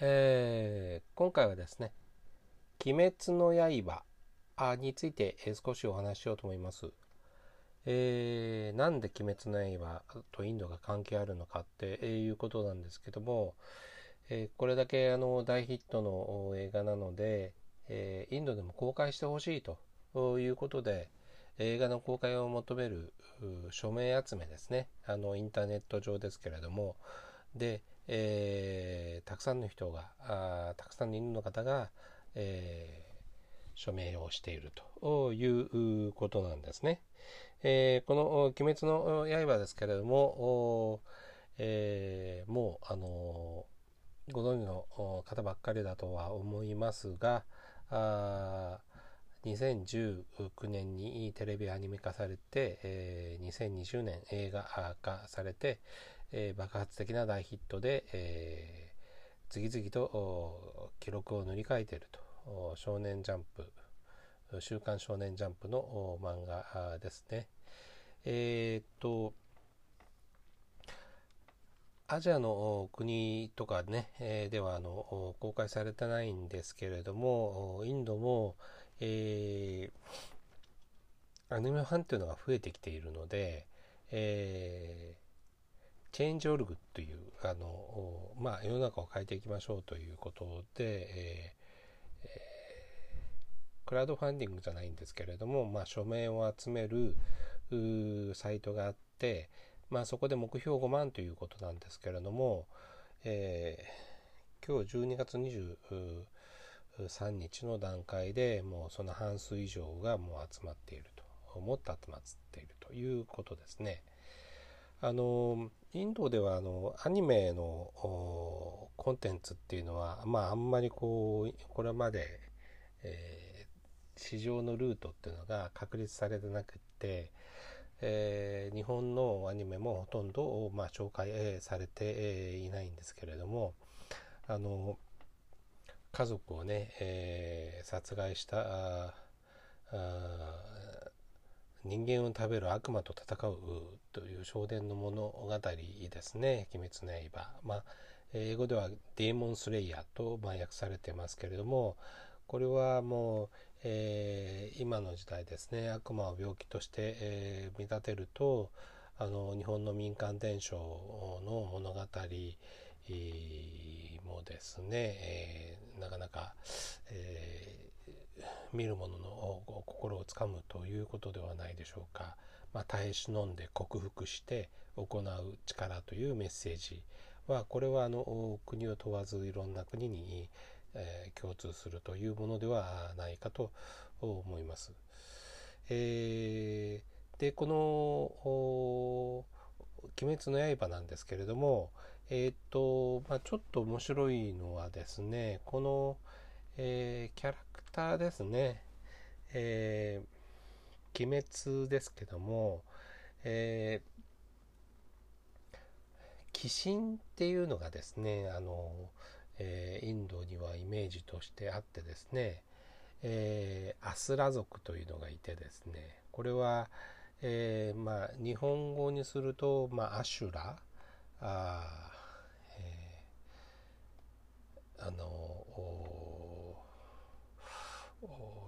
えー、今回はですね「鬼滅の刃」について少しお話ししようと思います。えー、なんで「鬼滅の刃」とインドが関係あるのかっていうことなんですけども、えー、これだけあの大ヒットの映画なので、えー、インドでも公開してほしいということで映画の公開を求める署名集めですねあのインターネット上ですけれどもで、えー、たくさんの人があたくさんの犬の方が、えー、署名をしているということなんですね。えー、この「鬼滅の刃」ですけれども、えー、もう、あのご存知の方ばっかりだとは思いますがあ2019年にテレビアニメ化されて、えー、2020年映画化されて、えー、爆発的な大ヒットで、えー、次々と記録を塗り替えていると少年ジャンプ「週刊少年ジャンプ」の漫画ですね。えー、っとアジアの国とかね、え、ではあの公開されてないんですけれどもインドも、えー、アニメファンっていうのが増えてきているので、えチェンジオルグというあの、まあ、世の中を変えていきましょうということで、えー、クラウドファンディングじゃないんですけれども、まあ、署名を集めるサイトがあって、まあ、そこで目標5万ということなんですけれども、えー、今日12月23日の段階でもうその半数以上がもう集まっているともっと集まっているということですね。あのインドではあのアニメのコンテンツっていうのは、まあ、あんまりこうこれまで、えー、市場のルートっていうのが確立されてなくって、えー、日本のアニメもほとんど、まあ、紹介、えー、されて、いないんですけれどもあの家族をね、え殺害した人間を食べる悪魔と戦うという少年の物語ですね「鬼滅の刃」まあ、英語では「デーモンスレイヤー」と訳されてますけれどもこれはもう、えー、今の時代ですね。悪魔を病気として、えー、見立てるとあの日本の民間伝承の物語もですね、えー、なかなか、え見る者の心をつかむということではないでしょうか、まあ、耐え忍んで克服して行う力というメッセージはこれはあの国を問わずいろんな国に、えー、共通するというものではないかと思います。えー、でこの「鬼滅の刃」なんですけれどもえっ、と、まあ、ちょっと面白いのはですねこの「えー、キャラクターですね、えー、鬼滅ですけども、えー、鬼神っていうのがですねあの、えー、インドにはイメージとしてあってですね、えー、アスラ族というのがいてですねこれは、えー、まあ日本語にすると、まあ、アシュラあ、えー、あの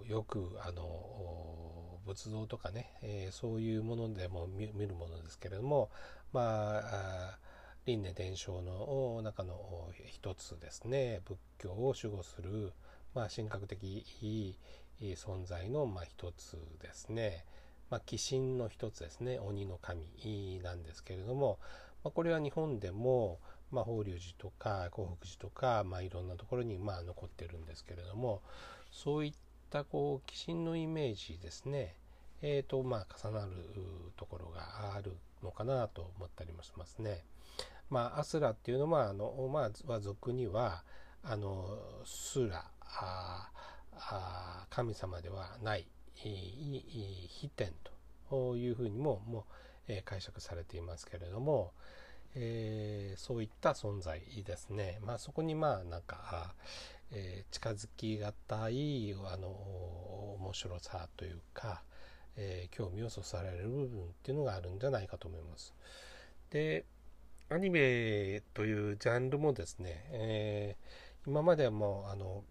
よくあの仏像とかね、えー、そういうものでも見るものですけれどもまあ輪廻伝承の中の一つですね。仏教を守護する、まあ、神格的存在のまあ一つですね、まあ、鬼神の一つですね。鬼の神なんですけれども、まあ、これは日本でも、まあ、法隆寺とか興福寺とか、まあ、いろんなところにまあ残ってるんですけれどもそういったこう鬼神のイメージですね、えーとまあ、重なるところがあるのかなと思ったりもしますね。まあ、アスラっていうのはあの、まあ、俗にはあのスラあ神様ではない非天というふうにももう、えー、解釈されていますけれども、えー、そういった存在ですね。まあ、そこにまあなんかえー、近づきがたいあの面白さというか、えー、興味をそそられる部分っていうのがあるんじゃないかと思います。でアニメというジャンルもですね、え、今まではもうあの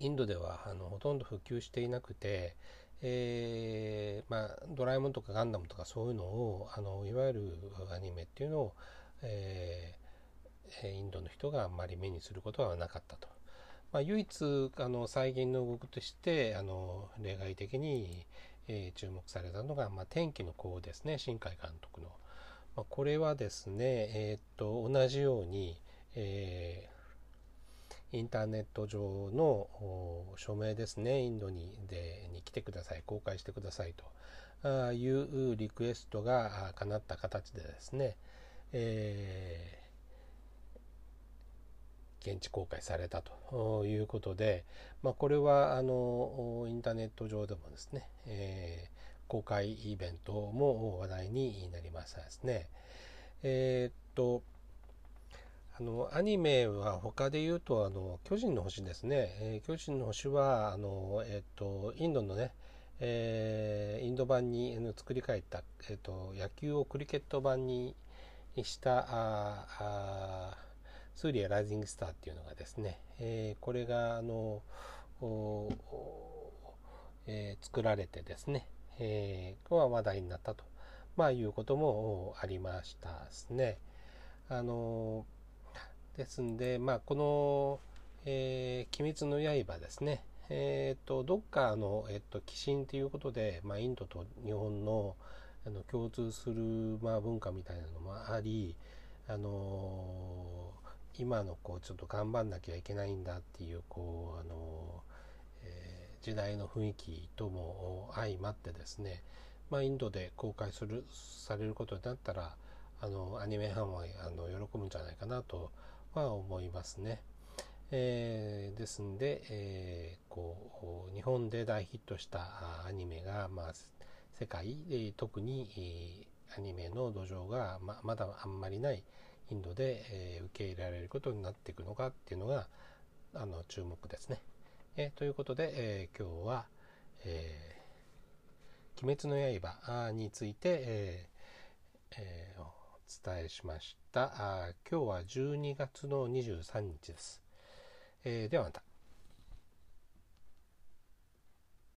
インドではあのほとんど普及していなくて、えー、まあ、ドラえもんとかガンダムとかそういうのをあのいわゆるアニメっていうのを、えー、インドの人があんまり目にすることはなかったと。まあ、唯一あの再現の動きとしてあの例外的に、えー、注目されたのが、まあ、天気の子ですね新海監督の。まあ、これはですね、えー、っと同じように、えインターネット上の署名ですね、インドにでに来てください、公開してくださいと。いうリクエストが叶った形でですね、えー、現地公開されたと。いうことで、まあ、これはあのインターネット上でもですね、えー、公開イベントも話題になりましたですね。えー、っとあのアニメは他で言うとあの巨人の星ですね、えー、巨人の星はあの、えーと、インドのね、えー、インド版に作り変えた、えーと、野球をクリケット版にしたああスーリア・ライジング・スターっていうのがですね、えー、これがあのえー、作られてですね、えー、は話題になったと、まあ、いうこともありましたですね。あのですんで、まあ、この、えー、鬼滅の刃ですね、えーと、どっかの、えーと、寄進ということで、まあ、インドと日本のあの共通する、まあ、文化みたいなのもあり、あのー、今のこうちょっと頑張んなきゃいけないんだっていうこう、あのーえー、時代の雰囲気とも相まってですね、まあ、インドで公開するされることになったらあのアニメファンはあの喜ぶんじゃないかなとは思いますね。えー、ですんで、えー、こう日本で大ヒットしたアニメが、まあ、世界で特にアニメの土壌がままだあんまりないインドで、えー、受け入れられることになっていくのかっていうのがあの注目ですね。えー、ということで、えー、今日は、えー、鬼滅の刃について、えーえー伝えしました。あ今日は12月の23日です。えー、ではまた。